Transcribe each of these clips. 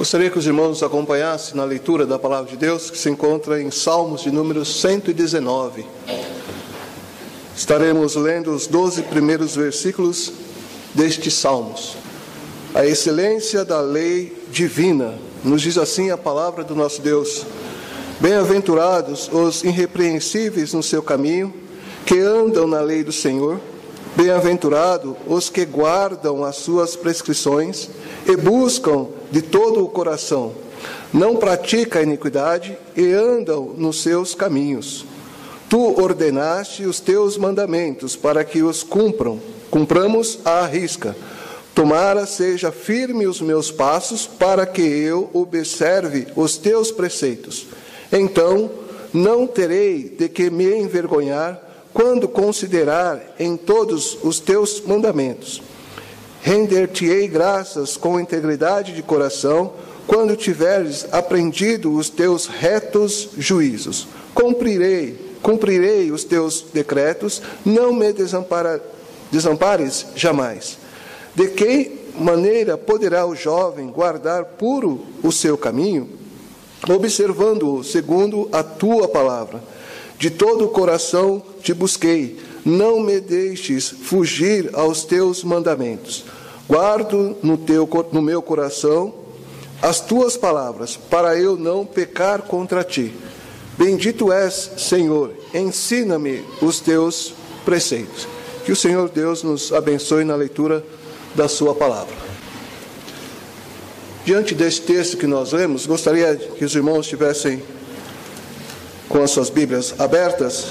Gostaria que os irmãos acompanhassem na leitura da palavra de Deus, que se encontra em Salmos de número 119. Estaremos lendo os 12 primeiros versículos destes Salmos. A excelência da lei divina, nos diz assim a palavra do nosso Deus. Bem-aventurados os irrepreensíveis no seu caminho, que andam na lei do Senhor. Bem-aventurados os que guardam as suas prescrições e buscam de todo o coração. Não pratica a iniquidade e andam nos seus caminhos. Tu ordenaste os teus mandamentos para que os cumpram. Cumpramos à risca. Tomara seja firme os meus passos para que eu observe os teus preceitos. Então não terei de que me envergonhar quando considerar em todos os teus mandamentos. Render-te-ei graças com integridade de coração, quando tiveres aprendido os teus retos juízos. Cumprirei, cumprirei os teus decretos, não me desampara, desampares jamais. De que maneira poderá o jovem guardar puro o seu caminho? Observando-o segundo a tua palavra. De todo o coração te busquei não me deixes fugir aos teus mandamentos. Guardo no, teu, no meu coração as tuas palavras, para eu não pecar contra ti. Bendito és, Senhor, ensina-me os teus preceitos. Que o Senhor Deus nos abençoe na leitura da Sua palavra. Diante deste texto que nós lemos, gostaria que os irmãos estivessem com as suas Bíblias abertas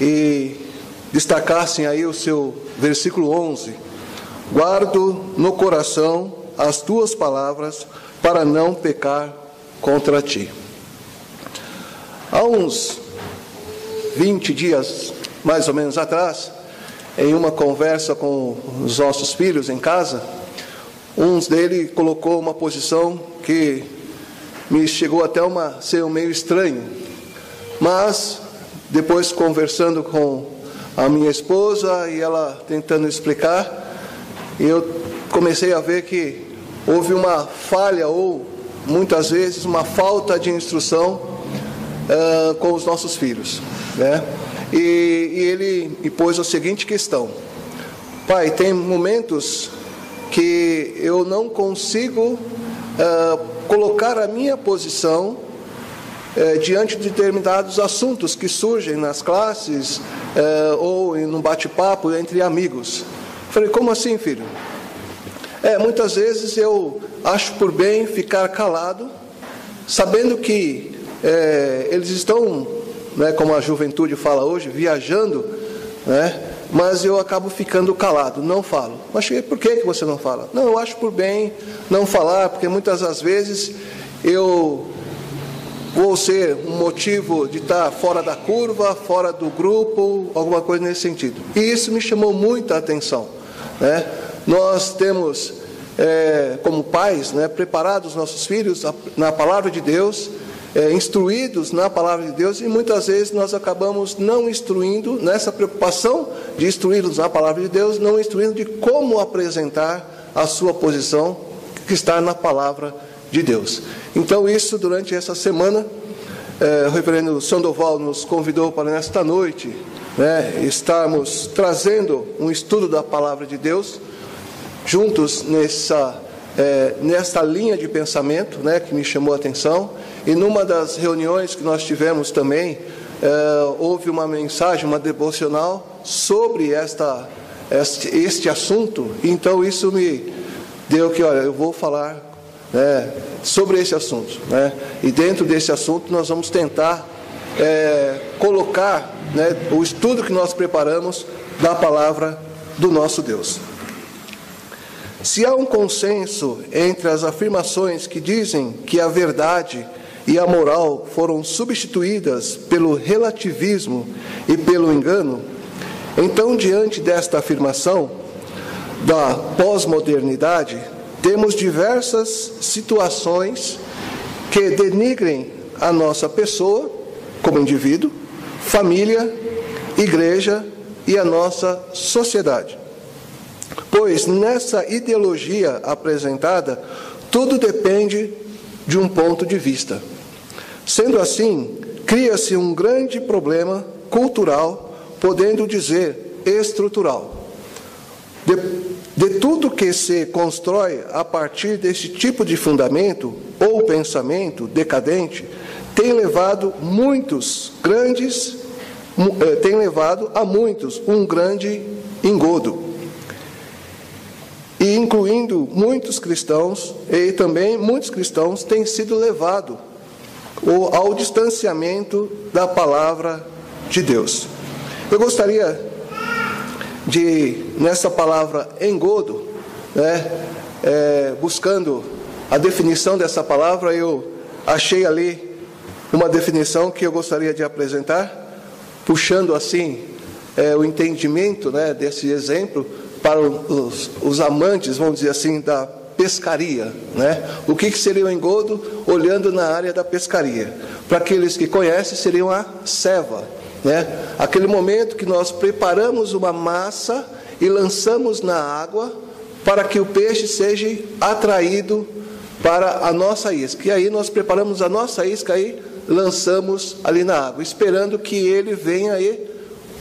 e destacassem aí o seu versículo 11: Guardo no coração as tuas palavras para não pecar contra ti. Há uns 20 dias, mais ou menos atrás, em uma conversa com os nossos filhos em casa, um deles colocou uma posição que me chegou até uma ser um meio estranho, mas depois conversando com a minha esposa e ela tentando explicar, eu comecei a ver que houve uma falha ou muitas vezes uma falta de instrução uh, com os nossos filhos, né? E, e ele me pôs a seguinte questão: Pai, tem momentos que eu não consigo uh, colocar a minha posição eh, diante de determinados assuntos que surgem nas classes eh, ou em um bate-papo entre amigos. Falei, como assim, filho? É, muitas vezes eu acho por bem ficar calado, sabendo que eh, eles estão, né, como a juventude fala hoje, viajando, né? mas eu acabo ficando calado, não falo. Mas por que, que você não fala? Não, eu acho por bem não falar, porque muitas das vezes eu vou ser um motivo de estar fora da curva, fora do grupo, alguma coisa nesse sentido. E isso me chamou muita atenção. Né? Nós temos, é, como pais, né, preparado os nossos filhos na palavra de Deus, é, instruídos na palavra de Deus, e muitas vezes nós acabamos não instruindo, nessa preocupação de instruí-los na palavra de Deus, não instruindo de como apresentar a sua posição que está na palavra de Deus. Então, isso durante essa semana, é, o reverendo Sandoval nos convidou para nesta noite né, estarmos trazendo um estudo da palavra de Deus, juntos nessa, é, nessa linha de pensamento né, que me chamou a atenção. E numa das reuniões que nós tivemos também, é, houve uma mensagem, uma devocional sobre esta, este, este assunto. Então isso me deu que, olha, eu vou falar né, sobre esse assunto. Né? E dentro desse assunto nós vamos tentar é, colocar né, o estudo que nós preparamos da palavra do nosso Deus. Se há um consenso entre as afirmações que dizem que a verdade e a moral foram substituídas pelo relativismo e pelo engano, então, diante desta afirmação da pós-modernidade, temos diversas situações que denigrem a nossa pessoa como indivíduo, família, igreja e a nossa sociedade. Pois nessa ideologia apresentada, tudo depende de um ponto de vista. Sendo assim, cria-se um grande problema cultural, podendo dizer estrutural. De, de tudo que se constrói a partir desse tipo de fundamento ou pensamento decadente, tem levado muitos grandes, eh, tem levado a muitos um grande engodo. E incluindo muitos cristãos, e também muitos cristãos têm sido levados ao distanciamento da palavra de Deus. Eu gostaria de, nessa palavra engodo, né, é, buscando a definição dessa palavra, eu achei ali uma definição que eu gostaria de apresentar, puxando assim é, o entendimento né, desse exemplo para os, os, amantes, vamos dizer assim, da pescaria. Né? O que, que seria o engodo olhando na área da pescaria? Para aqueles que conhecem, seria a ceva. Né? Aquele momento que nós preparamos uma massa e lançamos na água para que o peixe seja atraído para a nossa isca. E aí nós preparamos a nossa isca e lançamos ali na água, esperando que ele venha e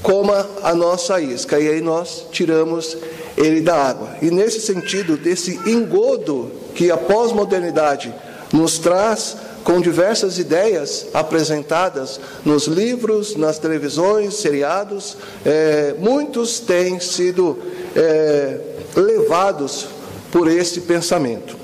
coma a nossa isca. E aí nós tiramos ele da água. E nesse sentido, desse engodo que a pós-modernidade nos traz com diversas ideias apresentadas nos livros, nas televisões, seriados, é, muitos têm sido é, levados por esse pensamento.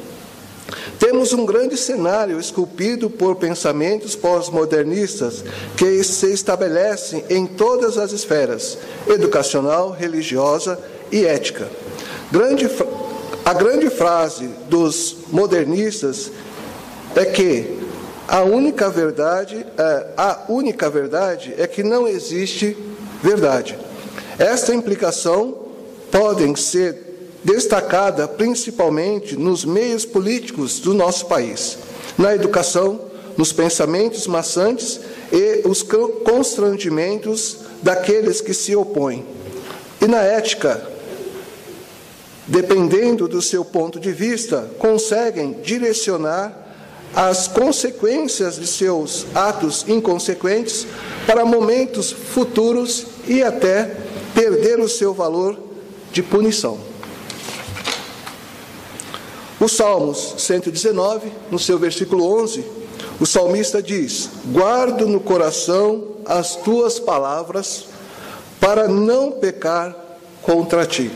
Temos um grande cenário esculpido por pensamentos pós-modernistas que se estabelecem em todas as esferas educacional, religiosa e ética. Grande, a grande frase dos modernistas é que a única verdade, é, a única verdade é que não existe verdade. Esta implicação podem ser destacada principalmente nos meios políticos do nosso país, na educação, nos pensamentos maçantes e os constrangimentos daqueles que se opõem. E na ética, dependendo do seu ponto de vista, conseguem direcionar as consequências de seus atos inconsequentes para momentos futuros e até perder o seu valor de punição. O Salmos 119, no seu versículo 11, o salmista diz: Guardo no coração as tuas palavras para não pecar contra ti.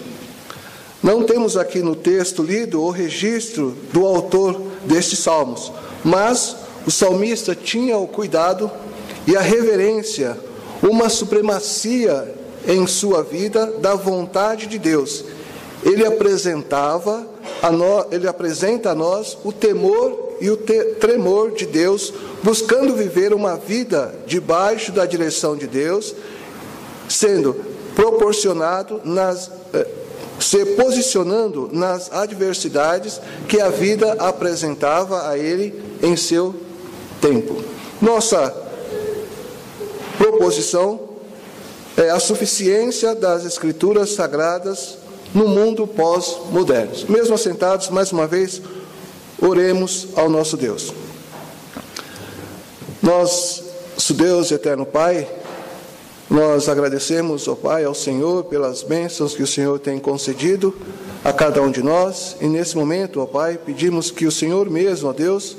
Não temos aqui no texto lido o registro do autor destes salmos, mas o salmista tinha o cuidado e a reverência, uma supremacia em sua vida da vontade de Deus. Ele apresentava ele apresenta a nós o temor e o te, tremor de Deus, buscando viver uma vida debaixo da direção de Deus, sendo proporcionado nas eh, se posicionando nas adversidades que a vida apresentava a ele em seu tempo. Nossa proposição é a suficiência das escrituras sagradas no mundo pós-moderno. Mesmo assentados, mais uma vez, oremos ao nosso Deus. Nós, nosso Deus eterno Pai, nós agradecemos, ó Pai, ao Senhor pelas bênçãos que o Senhor tem concedido a cada um de nós. E nesse momento, ó Pai, pedimos que o Senhor mesmo, ó Deus,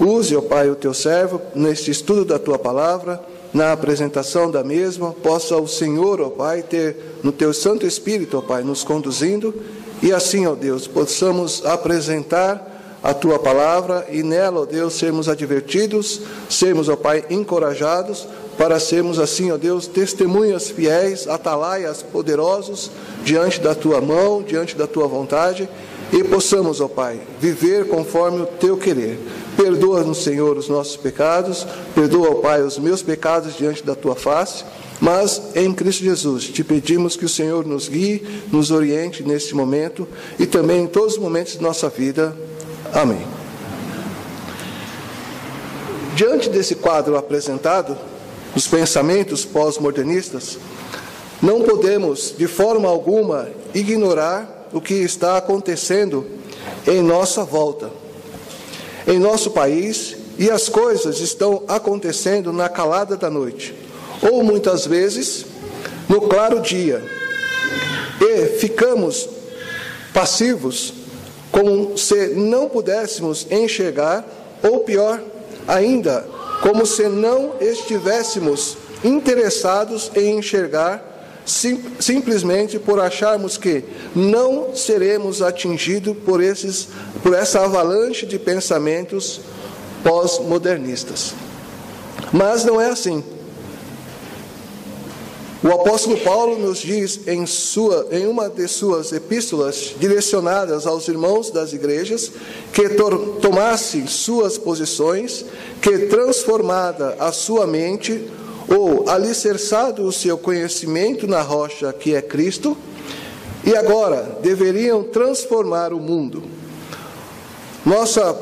use, ó Pai, o teu servo neste estudo da tua palavra na apresentação da mesma, possa o Senhor, ó Pai, ter no teu Santo Espírito, ó Pai, nos conduzindo e assim, ó Deus, possamos apresentar a tua palavra e nela, ó Deus, sermos advertidos, sermos, ó Pai, encorajados para sermos assim, ó Deus, testemunhas fiéis, atalaias poderosos diante da tua mão, diante da tua vontade e possamos, ó Pai, viver conforme o teu querer. Perdoa-nos, Senhor, os nossos pecados, perdoa, ó Pai, os meus pecados diante da tua face, mas em Cristo Jesus te pedimos que o Senhor nos guie, nos oriente neste momento e também em todos os momentos de nossa vida. Amém. Diante desse quadro apresentado, os pensamentos pós-modernistas, não podemos, de forma alguma, ignorar o que está acontecendo em nossa volta. em nosso país e as coisas estão acontecendo na calada da noite, ou muitas vezes no claro dia, e ficamos passivos, como se não pudéssemos enxergar, ou pior ainda, como se não estivéssemos interessados em enxergar, sim, simplesmente por acharmos que não seremos atingidos por, esses, por essa avalanche de pensamentos pós-modernistas. Mas não é assim. O apóstolo Paulo nos diz em, sua, em uma de suas epístolas direcionadas aos irmãos das igrejas que tomassem suas posições, que transformada a sua mente ou alicerçado o seu conhecimento na rocha que é Cristo, e agora deveriam transformar o mundo. Nossa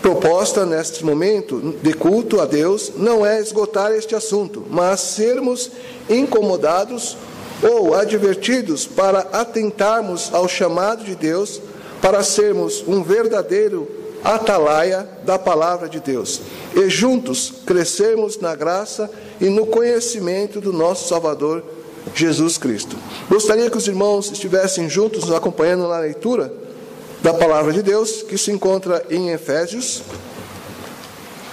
proposta neste momento de culto a Deus não é esgotar este assunto, mas sermos incomodados ou advertidos para atentarmos ao chamado de Deus para sermos um verdadeiro atalaia da palavra de Deus e juntos crescermos na graça e no conhecimento do nosso Salvador Jesus Cristo. Gostaria que os irmãos estivessem juntos nos acompanhando na leitura da palavra de Deus, que se encontra em Efésios,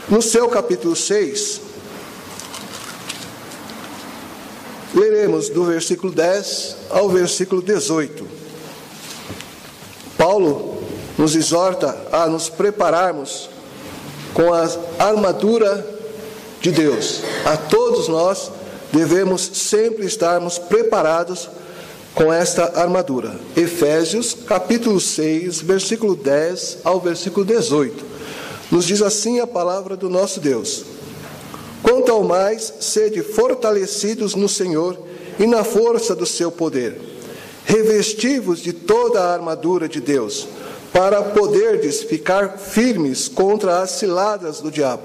no seu capítulo 6. Leremos do versículo 10 ao versículo 18. Paulo nos exorta a nos prepararmos com a armadura de Deus. A todos nós devemos sempre estarmos preparados com esta armadura. Efésios, capítulo 6, versículo 10 ao versículo 18. Nos diz assim a palavra do nosso Deus: Quanto ao mais, sede fortalecidos no Senhor e na força do seu poder. Revestivos de toda a armadura de Deus para poderdes ficar firmes contra as ciladas do diabo.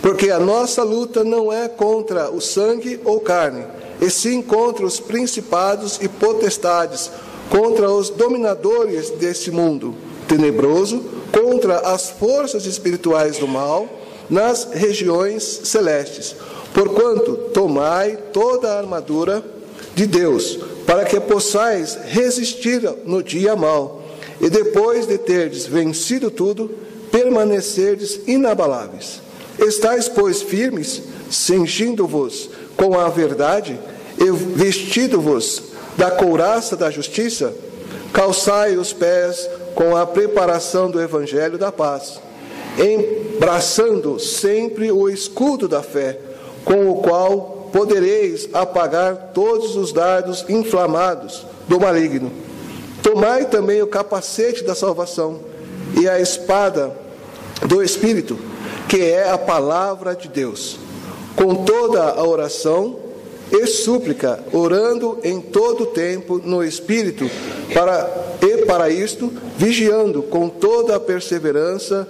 Porque a nossa luta não é contra o sangue ou carne, e sim contra os principados e potestades, contra os dominadores deste mundo tenebroso, contra as forças espirituais do mal nas regiões celestes. Porquanto tomai toda a armadura de Deus, para que possais resistir no dia mau e depois de terdes vencido tudo, permanecerdes inabaláveis. Estais, pois, firmes, cingindo-vos com a verdade e vestido-vos da couraça da justiça, calçai os pés com a preparação do evangelho da paz, embraçando sempre o escudo da fé, com o qual podereis apagar todos os dardos inflamados do maligno Tomai também o capacete da salvação e a espada do Espírito, que é a palavra de Deus, com toda a oração e súplica, orando em todo o tempo no Espírito, para, e para isto, vigiando com toda a perseverança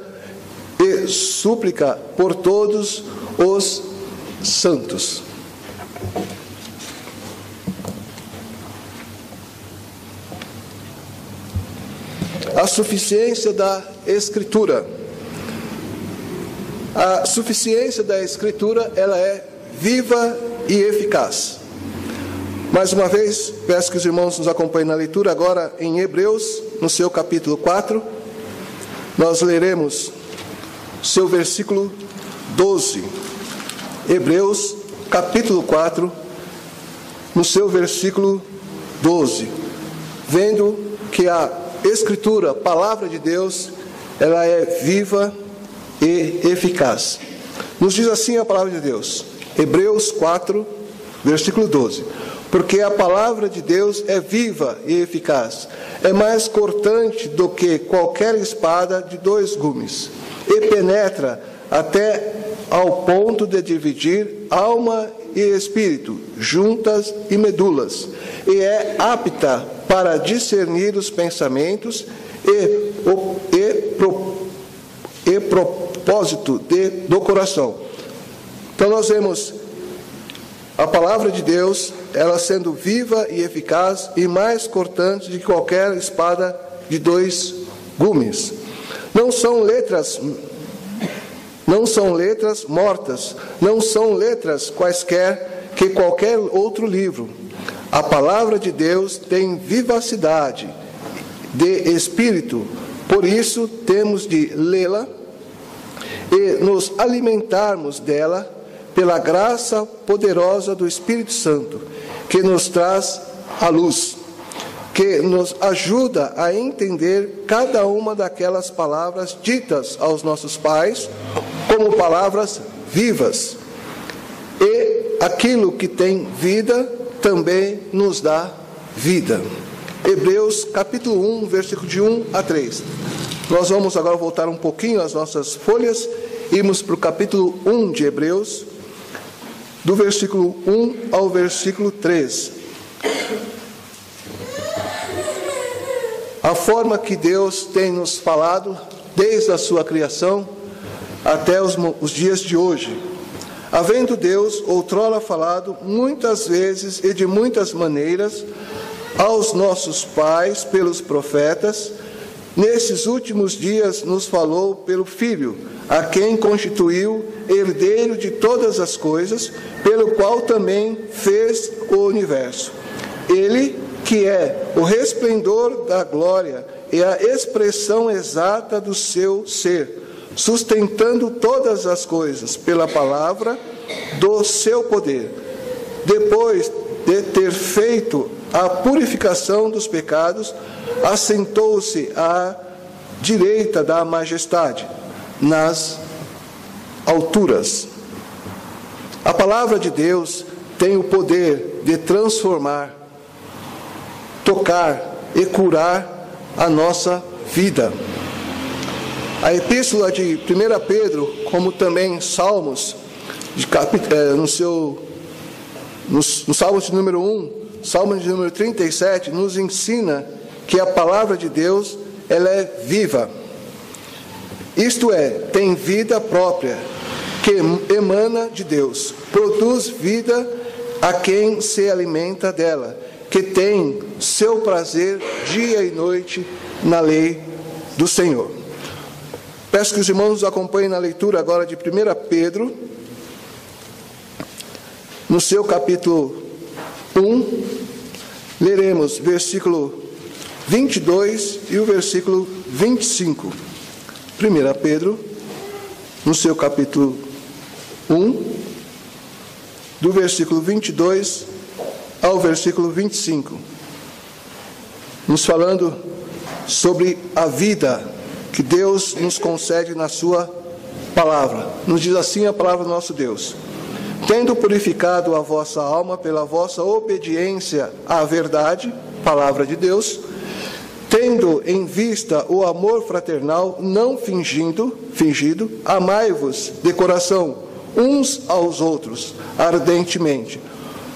e súplica por todos os santos. A suficiência da Escritura. A suficiência da Escritura, ela é viva e eficaz. Mais uma vez, peço que os irmãos nos acompanhem na leitura agora em Hebreus, no seu capítulo 4. Nós leremos seu versículo 12. Hebreus, capítulo 4, no seu versículo 12. Vendo que a Escritura, palavra de Deus, ela é viva e eficaz. Nos diz assim a palavra de Deus, Hebreus 4, versículo 12: Porque a palavra de Deus é viva e eficaz, é mais cortante do que qualquer espada de dois gumes, e penetra até ao ponto de dividir alma e espírito, juntas e medulas, e é apta para discernir os pensamentos e, o, e, pro, e propósito de, do coração. Então nós vemos a palavra de Deus, ela sendo viva e eficaz e mais cortante de qualquer espada de dois gumes. Não são letras Não são letras mortas, não são letras quaisquer que qualquer outro livro. A palavra de Deus tem vivacidade de espírito, por isso temos de lê-la e nos alimentarmos dela pela graça poderosa do Espírito Santo, que nos traz a luz, que nos ajuda a entender cada uma daquelas palavras ditas aos nossos pais como palavras vivas. E aquilo que tem vida também nos dá vida. Hebreus capítulo 1, versículo de 1 a 3. Nós vamos agora voltar um pouquinho às nossas folhas, irmos para o capítulo 1 de Hebreus, do versículo 1 ao versículo 3. A forma que Deus tem nos falado desde a sua criação até os, os dias de hoje. Havendo Deus outrora falado muitas vezes e de muitas maneiras aos nossos pais pelos profetas, nesses últimos dias nos falou pelo Filho, a quem constituiu herdeiro de todas as coisas, pelo qual também fez o universo. Ele, que é o resplendor da glória e a expressão exata do seu ser, sustentando todas as coisas pela palavra do seu poder. Depois de ter feito a purificação dos pecados, assentou-se à direita da majestade, nas alturas. A palavra de Deus tem o poder de transformar, tocar e curar a nossa vida. A epístola de 1 Pedro, como também Salmos, eh, no seu no, no Salmo de número 1, Salmo de número 37, nos ensina que a palavra de Deus ela é viva. Isto é, tem vida própria, que emana de Deus, produz vida a quem se alimenta dela, que tem seu prazer dia e noite na lei do Senhor. Peço que os irmãos nos acompanhem na leitura agora de 1 Pedro, no seu capítulo 1, leremos versículo 22 e o versículo 25. 1 Pedro, no seu capítulo 1, do versículo 22 ao versículo 25, nos falando sobre a vida que Deus nos concede na Sua palavra. Nos diz assim a palavra do nosso Deus: Tendo purificado a vossa alma pela vossa obediência à verdade, palavra de Deus, tendo em vista o amor fraternal não fingindo, fingido, amai-vos de coração uns aos outros ardentemente,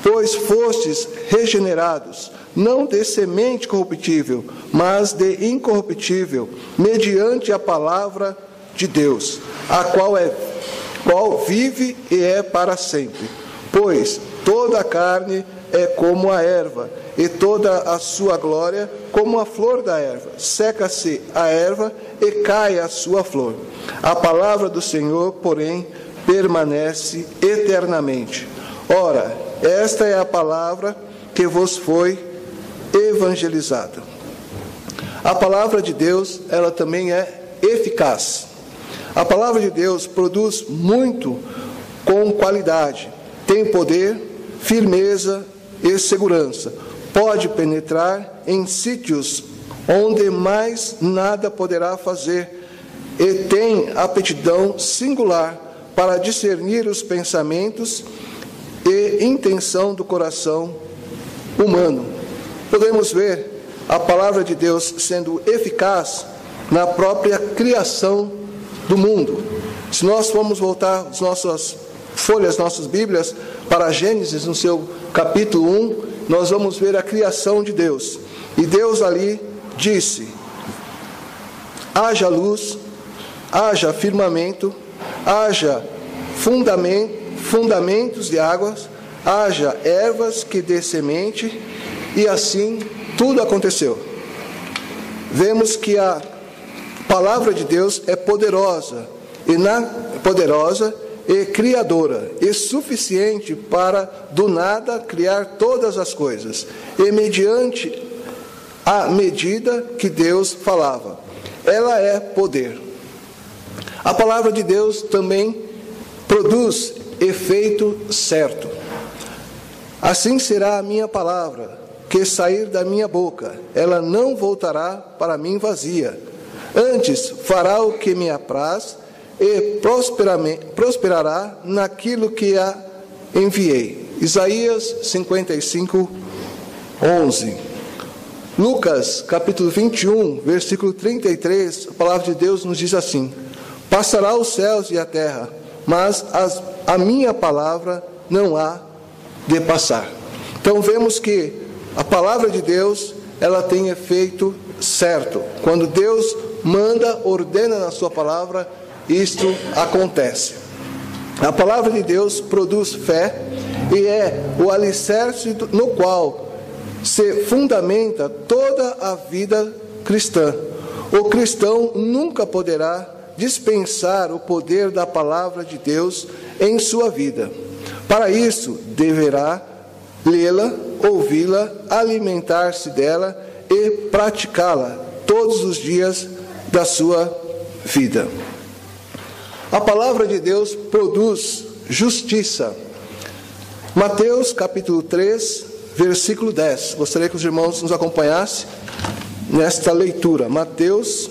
pois fostes regenerados não de semente corruptível, mas de incorruptível, mediante a palavra de Deus, a qual é qual vive e é para sempre. Pois toda a carne é como a erva, e toda a sua glória como a flor da erva. Seca-se a erva e cai a sua flor. A palavra do Senhor, porém, permanece eternamente. Ora, esta é a palavra que vos foi evangelizada. A palavra de Deus, ela também é eficaz. A palavra de Deus produz muito com qualidade, tem poder, firmeza e segurança. Pode penetrar em sítios onde mais nada poderá fazer e tem aptidão singular para discernir os pensamentos e intenção do coração humano podemos ver a palavra de Deus sendo eficaz na própria criação do mundo. Se nós formos voltar as nossas folhas, nossas Bíblias, para Gênesis, no seu capítulo 1, nós vamos ver a criação de Deus. E Deus ali disse: haja luz, haja firmamento, haja fundamento, fundamentos de águas, haja ervas que dê semente e assim tudo aconteceu. Vemos que a palavra de Deus é poderosa e na poderosa e criadora, e suficiente para do nada criar todas as coisas, e mediante a medida que Deus falava. Ela é poder. A palavra de Deus também produz efeito certo. Assim será a minha palavra que sair da minha boca, ela não voltará para mim vazia. Antes fará o que me apraz e prosperará naquilo que a enviei. Isaías 55, 11. Lucas capítulo 21, versículo 33, a palavra de Deus nos diz assim: Passará os céus e a terra, mas as, a minha palavra não há de passar. Então vemos que a palavra de Deus, ela tem efeito certo. Quando Deus manda, ordena na sua palavra, isto acontece. A palavra de Deus produz fé e é o alicerce no qual se fundamenta toda a vida cristã. O cristão nunca poderá dispensar o poder da palavra de Deus em sua vida. Para isso, deverá lê-la, ouvi-la, alimentar-se dela e praticá-la todos os dias da sua vida. A palavra de Deus produz justiça. Mateus capítulo 3, versículo 10. Gostaria que os irmãos nos acompanhassem nesta leitura. Mateus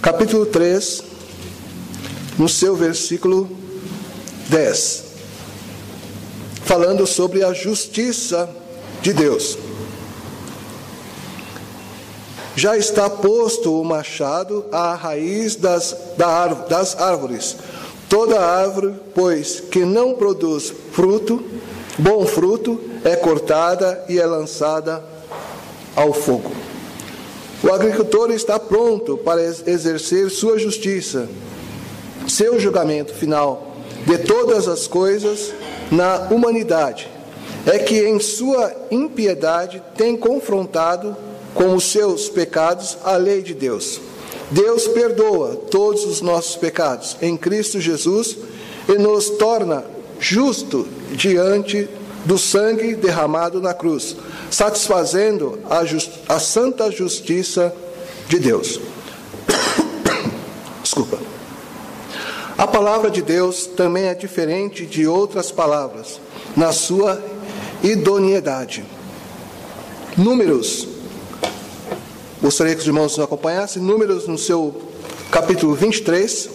capítulo 3, no seu versículo 10. Falando sobre a justiça de Deus. Já está posto o machado à raiz das, das árvores. Toda árvore, pois, que não produz fruto, bom fruto, é cortada e é lançada ao fogo. O agricultor está pronto para exercer sua justiça, seu julgamento final de todas as coisas na humanidade. É que em sua impiedade tem confrontado com os seus pecados a lei de Deus. Deus perdoa todos os nossos pecados em Cristo Jesus e nos torna justo diante do sangue derramado na cruz, satisfazendo a, just, a santa justiça de Deus. Desculpa. A palavra de Deus também é diferente de outras palavras na sua idoneidade. Números Gostaria que os irmãos nos acompanhassem. Números no seu capítulo 23.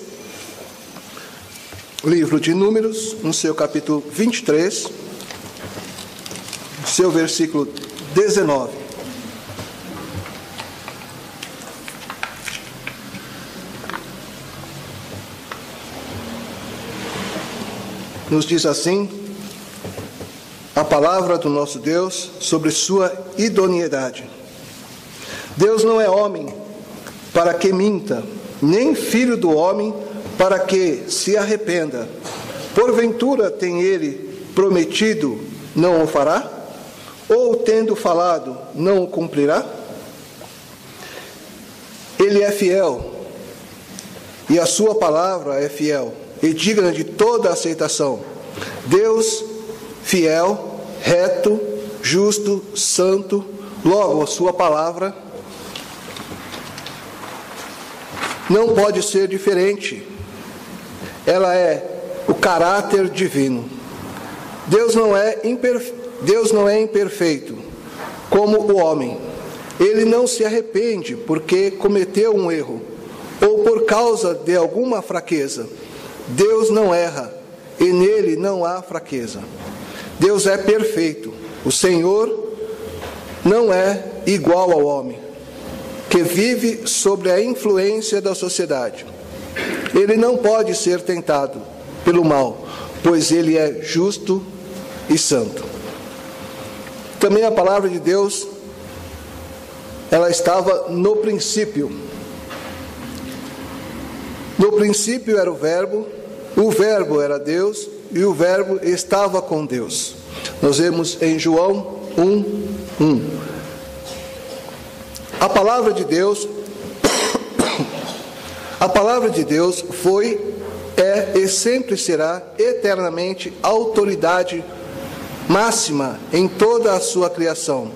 Livro de Números, no seu capítulo 23, seu versículo 19. Nos diz assim a palavra do nosso Deus sobre sua idoneidade. Deus não é homem para que minta, nem filho do homem para que se arrependa. Porventura tem ele prometido, não o fará? Ou tendo falado, não o cumprirá? Ele é fiel, e a sua palavra é fiel e digna de toda aceitação. Deus, fiel, reto, justo, santo, logo a sua palavra não pode ser diferente. Ela é o caráter divino. Deus não é, imperfe... Deus não é imperfeito, como o homem. Ele não se arrepende porque cometeu um erro ou por causa de alguma fraqueza. Deus não erra e nele não há fraqueza. Deus é perfeito. O Senhor não é igual ao homem que vive sobre a influência da sociedade. Ele não pode ser tentado pelo mal, pois ele é justo e santo. Também a palavra de Deus, ela estava no princípio. No princípio era o Verbo, o Verbo era Deus e o Verbo estava com Deus. Nós vemos em João 1, 1. A palavra de Deus A palavra de Deus foi, é e sempre será eternamente autoridade máxima em toda a sua criação.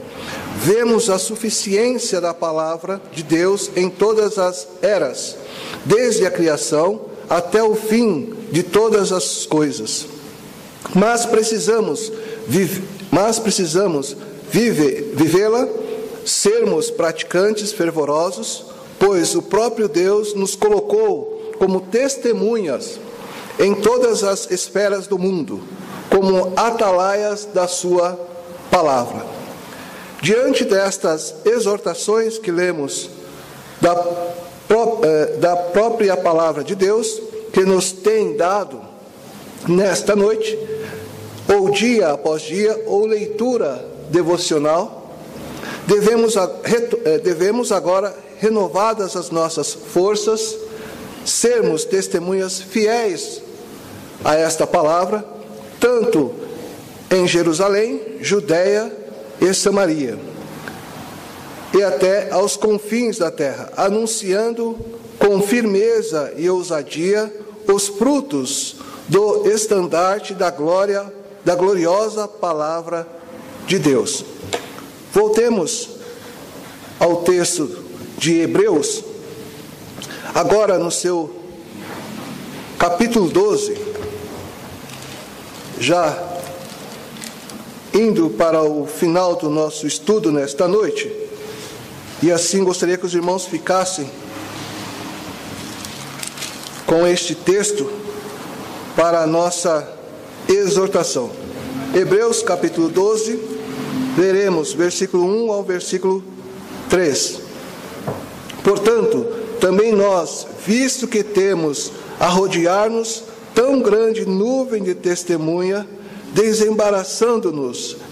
Vemos a suficiência da palavra de Deus em todas as eras, desde a criação até o fim de todas as coisas. Mas precisamos, vive, mas precisamos vive, vivê-la, sermos praticantes fervorosos, pois o próprio Deus nos colocou como testemunhas em todas as esferas do mundo, como atalaias da sua palavra. Diante destas exortações que lemos da, eh, da própria palavra de Deus, que nos tem dado nesta noite, ou dia após dia, ou leitura devocional, devemos, eh, devemos agora, renovadas as nossas forças, sermos testemunhas fiéis a esta palavra, tanto em Jerusalém, Judéia e Samaria, e até aos confins da terra, anunciando com firmeza e ousadia os frutos do estandarte da glória, da gloriosa palavra de Deus. Voltemos ao texto de Hebreus, agora no seu capítulo 12, já indo para o final do nosso estudo nesta noite, e assim gostaria que os irmãos ficassem com este texto para a nossa exortação. Hebreus capítulo 12, veremos versículo 1 ao versículo 3. Portanto, também nós, visto que temos a rodear-nos tão grande nuvem de testemunha, desembaraçando-nos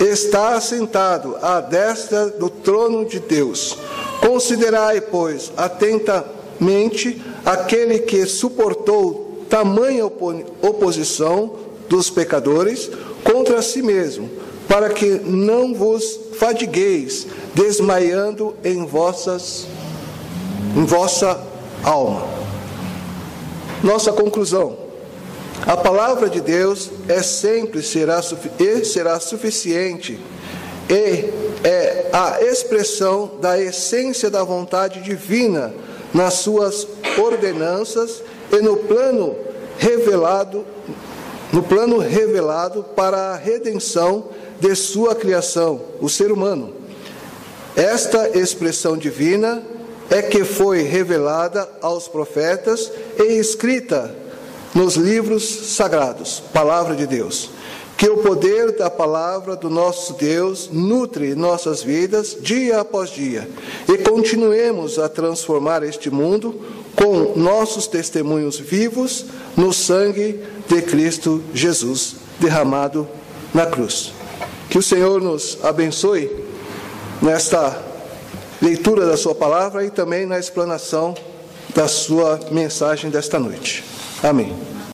está assentado à destra do trono de Deus. Considerai, pois, atentamente aquele que suportou tamanha oposição dos pecadores contra si mesmo, para que não vos fadigueis, desmaiando em vossas em vossa alma. Nossa conclusão: a palavra de Deus é sempre será, e será suficiente e é a expressão da essência da vontade divina nas suas ordenanças e no plano revelado no plano revelado para a redenção de sua criação, o ser humano. Esta expressão divina é que foi revelada aos profetas e escrita nos livros sagrados, palavra de Deus. Que o poder da palavra do nosso Deus nutre nossas vidas dia após dia e continuemos a transformar este mundo com nossos testemunhos vivos no sangue de Cristo Jesus derramado na cruz. Que o Senhor nos abençoe nesta leitura da Sua palavra e também na explanação da Sua mensagem desta noite. Amém.